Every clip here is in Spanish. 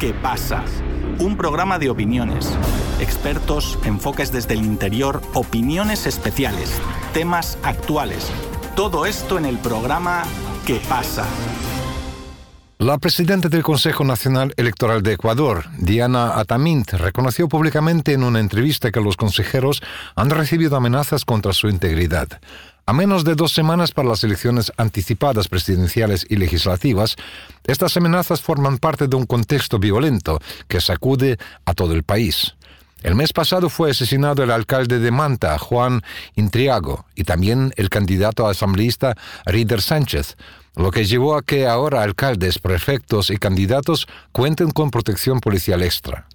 ¿Qué pasa? Un programa de opiniones, expertos, enfoques desde el interior, opiniones especiales, temas actuales. Todo esto en el programa ¿Qué pasa? La presidenta del Consejo Nacional Electoral de Ecuador, Diana Atamint, reconoció públicamente en una entrevista que los consejeros han recibido amenazas contra su integridad. A menos de dos semanas para las elecciones anticipadas presidenciales y legislativas, estas amenazas forman parte de un contexto violento que sacude a todo el país. El mes pasado fue asesinado el alcalde de Manta, Juan Intriago, y también el candidato asambleísta Rider Sánchez, lo que llevó a que ahora alcaldes, prefectos y candidatos cuenten con protección policial extra.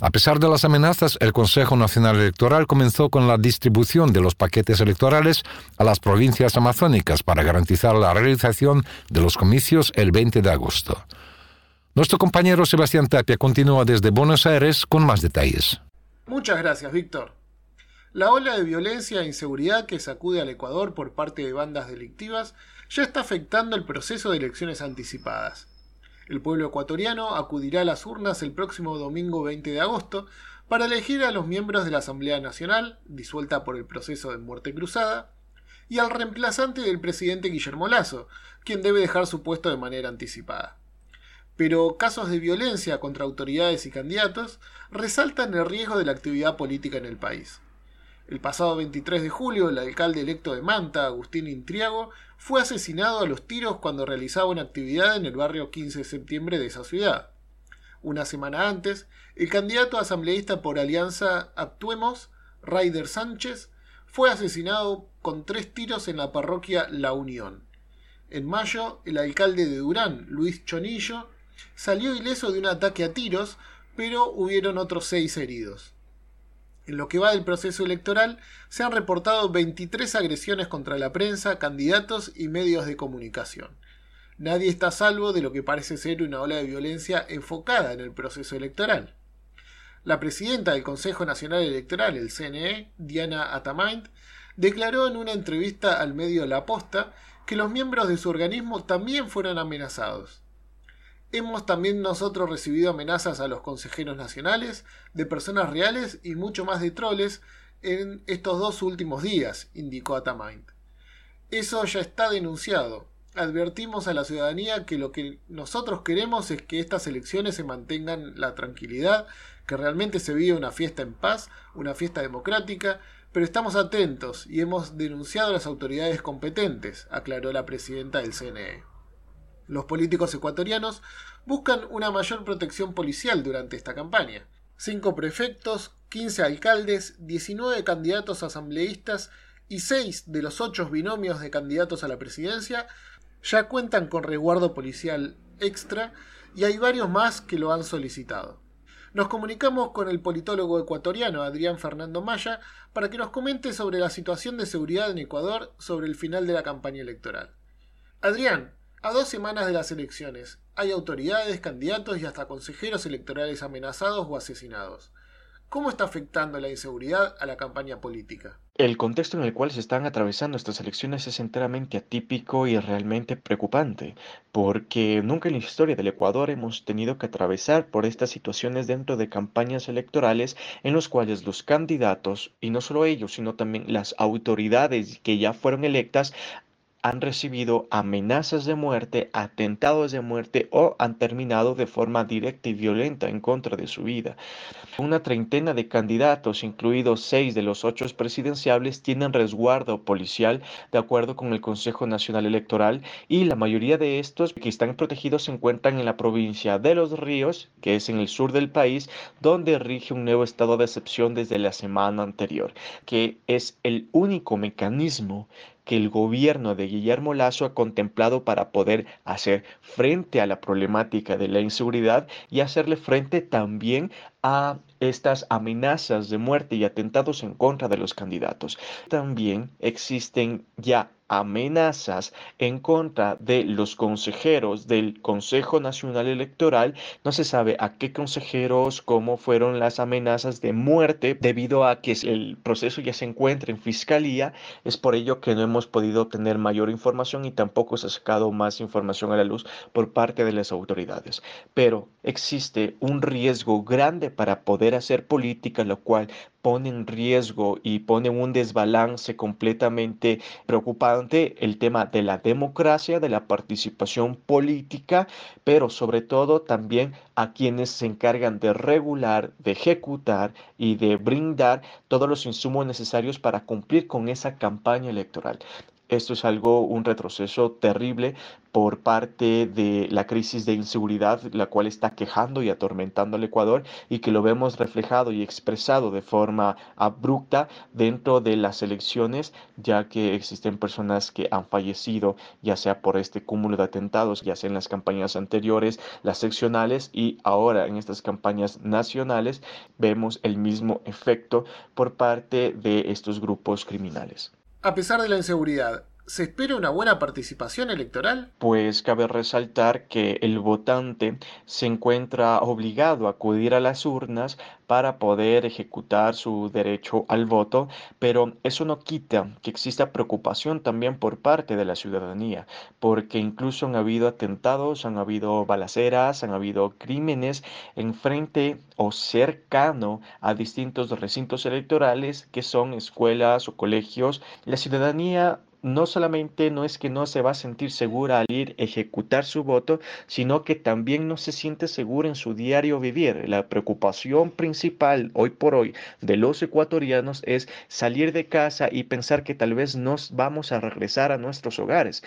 A pesar de las amenazas, el Consejo Nacional Electoral comenzó con la distribución de los paquetes electorales a las provincias amazónicas para garantizar la realización de los comicios el 20 de agosto. Nuestro compañero Sebastián Tapia continúa desde Buenos Aires con más detalles. Muchas gracias, Víctor. La ola de violencia e inseguridad que sacude al Ecuador por parte de bandas delictivas ya está afectando el proceso de elecciones anticipadas. El pueblo ecuatoriano acudirá a las urnas el próximo domingo 20 de agosto para elegir a los miembros de la Asamblea Nacional, disuelta por el proceso de muerte cruzada, y al reemplazante del presidente Guillermo Lazo, quien debe dejar su puesto de manera anticipada. Pero casos de violencia contra autoridades y candidatos resaltan el riesgo de la actividad política en el país. El pasado 23 de julio, el alcalde electo de Manta, Agustín Intriago, fue asesinado a los tiros cuando realizaba una actividad en el barrio 15 de septiembre de esa ciudad. Una semana antes, el candidato asambleísta por Alianza Actuemos, Raider Sánchez, fue asesinado con tres tiros en la parroquia La Unión. En mayo, el alcalde de Durán, Luis Chonillo, salió ileso de un ataque a tiros, pero hubieron otros seis heridos. En lo que va del proceso electoral, se han reportado 23 agresiones contra la prensa, candidatos y medios de comunicación. Nadie está a salvo de lo que parece ser una ola de violencia enfocada en el proceso electoral. La presidenta del Consejo Nacional Electoral, el CNE, Diana Atamaint, declaró en una entrevista al medio La Posta que los miembros de su organismo también fueron amenazados. Hemos también nosotros recibido amenazas a los consejeros nacionales, de personas reales y mucho más de troles en estos dos últimos días, indicó Atamind. Eso ya está denunciado. Advertimos a la ciudadanía que lo que nosotros queremos es que estas elecciones se mantengan la tranquilidad, que realmente se viva una fiesta en paz, una fiesta democrática, pero estamos atentos y hemos denunciado a las autoridades competentes, aclaró la presidenta del CNE. Los políticos ecuatorianos buscan una mayor protección policial durante esta campaña. Cinco prefectos, 15 alcaldes, 19 candidatos asambleístas y seis de los ocho binomios de candidatos a la presidencia ya cuentan con resguardo policial extra y hay varios más que lo han solicitado. Nos comunicamos con el politólogo ecuatoriano Adrián Fernando Maya para que nos comente sobre la situación de seguridad en Ecuador sobre el final de la campaña electoral. Adrián, a dos semanas de las elecciones, hay autoridades, candidatos y hasta consejeros electorales amenazados o asesinados. ¿Cómo está afectando la inseguridad a la campaña política? El contexto en el cual se están atravesando estas elecciones es enteramente atípico y realmente preocupante, porque nunca en la historia del Ecuador hemos tenido que atravesar por estas situaciones dentro de campañas electorales en los cuales los candidatos, y no solo ellos, sino también las autoridades que ya fueron electas, han recibido amenazas de muerte, atentados de muerte o han terminado de forma directa y violenta en contra de su vida. Una treintena de candidatos, incluidos seis de los ocho presidenciables, tienen resguardo policial de acuerdo con el Consejo Nacional Electoral y la mayoría de estos que están protegidos se encuentran en la provincia de Los Ríos, que es en el sur del país, donde rige un nuevo estado de excepción desde la semana anterior, que es el único mecanismo que el gobierno de Guillermo Lazo ha contemplado para poder hacer frente a la problemática de la inseguridad y hacerle frente también a estas amenazas de muerte y atentados en contra de los candidatos. También existen ya amenazas en contra de los consejeros del Consejo Nacional Electoral. No se sabe a qué consejeros, cómo fueron las amenazas de muerte debido a que el proceso ya se encuentra en fiscalía. Es por ello que no hemos podido obtener mayor información y tampoco se ha sacado más información a la luz por parte de las autoridades. Pero existe un riesgo grande para poder hacer política, lo cual pone en riesgo y pone un desbalance completamente preocupante el tema de la democracia, de la participación política, pero sobre todo también a quienes se encargan de regular, de ejecutar y de brindar todos los insumos necesarios para cumplir con esa campaña electoral. Esto es algo, un retroceso terrible por parte de la crisis de inseguridad, la cual está quejando y atormentando al Ecuador y que lo vemos reflejado y expresado de forma abrupta dentro de las elecciones, ya que existen personas que han fallecido, ya sea por este cúmulo de atentados, ya sea en las campañas anteriores, las seccionales y ahora en estas campañas nacionales, vemos el mismo efecto por parte de estos grupos criminales. A pesar de la inseguridad, ¿se espera una buena participación electoral? Pues cabe resaltar que el votante se encuentra obligado a acudir a las urnas para poder ejecutar su derecho al voto, pero eso no quita que exista preocupación también por parte de la ciudadanía, porque incluso han habido atentados, han habido balaceras, han habido crímenes en frente o cercano a distintos recintos electorales que son escuelas o colegios. La ciudadanía no solamente no es que no se va a sentir segura al ir ejecutar su voto, sino que también no se siente segura en su diario vivir. La preocupación principal hoy por hoy de los ecuatorianos es salir de casa y pensar que tal vez nos vamos a regresar a nuestros hogares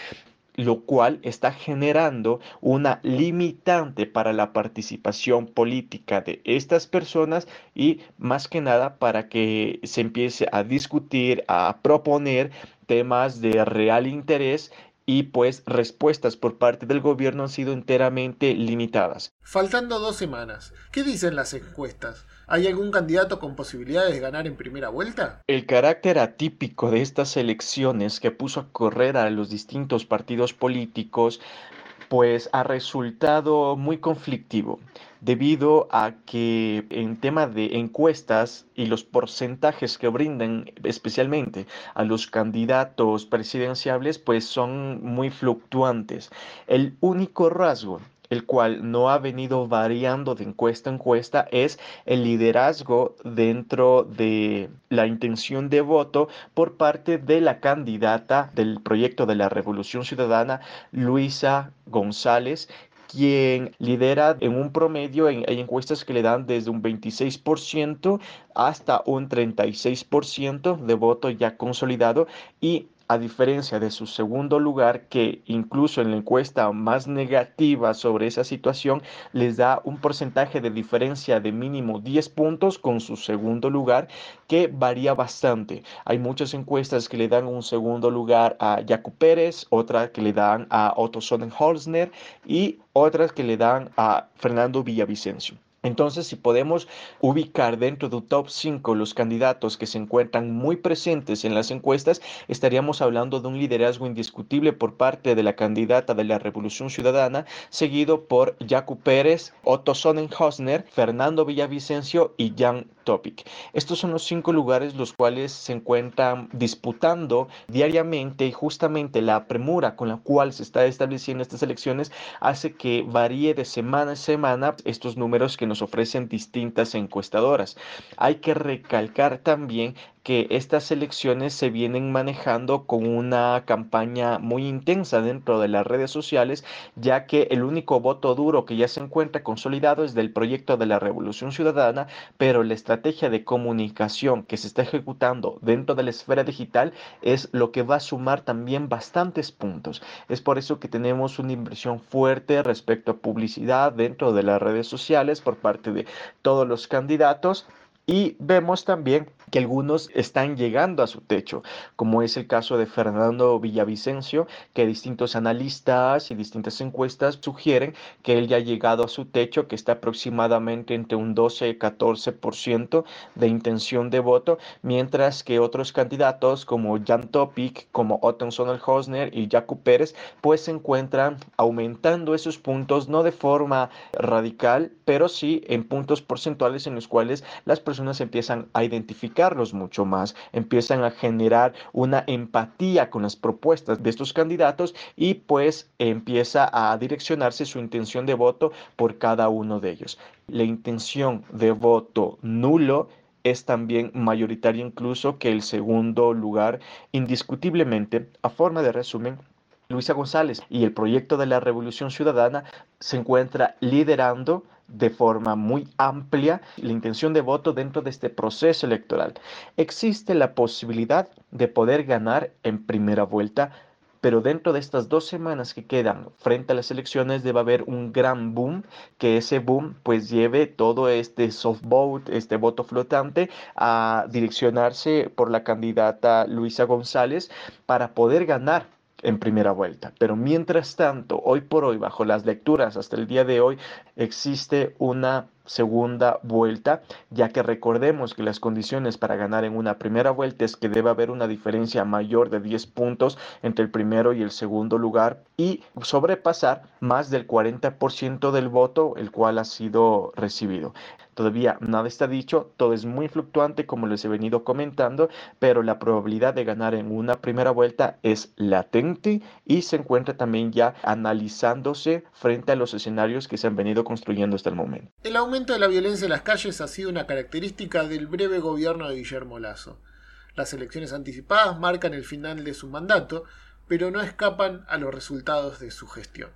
lo cual está generando una limitante para la participación política de estas personas y más que nada para que se empiece a discutir, a proponer temas de real interés y pues respuestas por parte del gobierno han sido enteramente limitadas. Faltando dos semanas, ¿qué dicen las encuestas? ¿Hay algún candidato con posibilidades de ganar en primera vuelta? El carácter atípico de estas elecciones que puso a correr a los distintos partidos políticos pues ha resultado muy conflictivo debido a que en tema de encuestas y los porcentajes que brindan especialmente a los candidatos presidenciables pues son muy fluctuantes. El único rasgo el cual no ha venido variando de encuesta a encuesta, es el liderazgo dentro de la intención de voto por parte de la candidata del proyecto de la Revolución Ciudadana, Luisa González, quien lidera en un promedio, en, hay encuestas que le dan desde un 26% hasta un 36% de voto ya consolidado y a diferencia de su segundo lugar, que incluso en la encuesta más negativa sobre esa situación les da un porcentaje de diferencia de mínimo 10 puntos con su segundo lugar, que varía bastante. Hay muchas encuestas que le dan un segundo lugar a Jaco Pérez, otras que le dan a Otto Sonnenholzner y otras que le dan a Fernando Villavicencio. Entonces, si podemos ubicar dentro del top 5 los candidatos que se encuentran muy presentes en las encuestas, estaríamos hablando de un liderazgo indiscutible por parte de la candidata de la Revolución Ciudadana, seguido por Jaco Pérez, Otto Sonnenhosner, Fernando Villavicencio y Jan Estos son los cinco lugares los cuales se encuentran disputando diariamente y justamente la premura con la cual se está estableciendo estas elecciones hace que varíe de semana a semana estos números que nos ofrecen distintas encuestadoras. Hay que recalcar también que estas elecciones se vienen manejando con una campaña muy intensa dentro de las redes sociales, ya que el único voto duro que ya se encuentra consolidado es del proyecto de la Revolución Ciudadana, pero la estrategia de comunicación que se está ejecutando dentro de la esfera digital es lo que va a sumar también bastantes puntos. Es por eso que tenemos una inversión fuerte respecto a publicidad dentro de las redes sociales por parte de todos los candidatos y vemos también que algunos están llegando a su techo, como es el caso de Fernando Villavicencio, que distintos analistas y distintas encuestas sugieren que él ya ha llegado a su techo, que está aproximadamente entre un 12-14% de intención de voto, mientras que otros candidatos como Jan Topic, como Otton Sonal-Hosner y Jaco Pérez, pues se encuentran aumentando esos puntos, no de forma radical, pero sí en puntos porcentuales en los cuales las personas empiezan a identificarlos mucho más, empiezan a generar una empatía con las propuestas de estos candidatos y pues empieza a direccionarse su intención de voto por cada uno de ellos. La intención de voto nulo es también mayoritaria incluso que el segundo lugar, indiscutiblemente, a forma de resumen, Luisa González y el proyecto de la Revolución Ciudadana se encuentra liderando de forma muy amplia la intención de voto dentro de este proceso electoral. Existe la posibilidad de poder ganar en primera vuelta, pero dentro de estas dos semanas que quedan frente a las elecciones debe haber un gran boom, que ese boom pues lleve todo este soft vote, este voto flotante a direccionarse por la candidata Luisa González para poder ganar en primera vuelta. Pero mientras tanto, hoy por hoy, bajo las lecturas hasta el día de hoy, existe una segunda vuelta, ya que recordemos que las condiciones para ganar en una primera vuelta es que debe haber una diferencia mayor de 10 puntos entre el primero y el segundo lugar y sobrepasar más del 40% del voto el cual ha sido recibido. Todavía nada está dicho, todo es muy fluctuante como les he venido comentando, pero la probabilidad de ganar en una primera vuelta es latente y se encuentra también ya analizándose frente a los escenarios que se han venido construyendo hasta el momento. El aumento de la violencia en las calles ha sido una característica del breve gobierno de Guillermo Lazo. Las elecciones anticipadas marcan el final de su mandato, pero no escapan a los resultados de su gestión.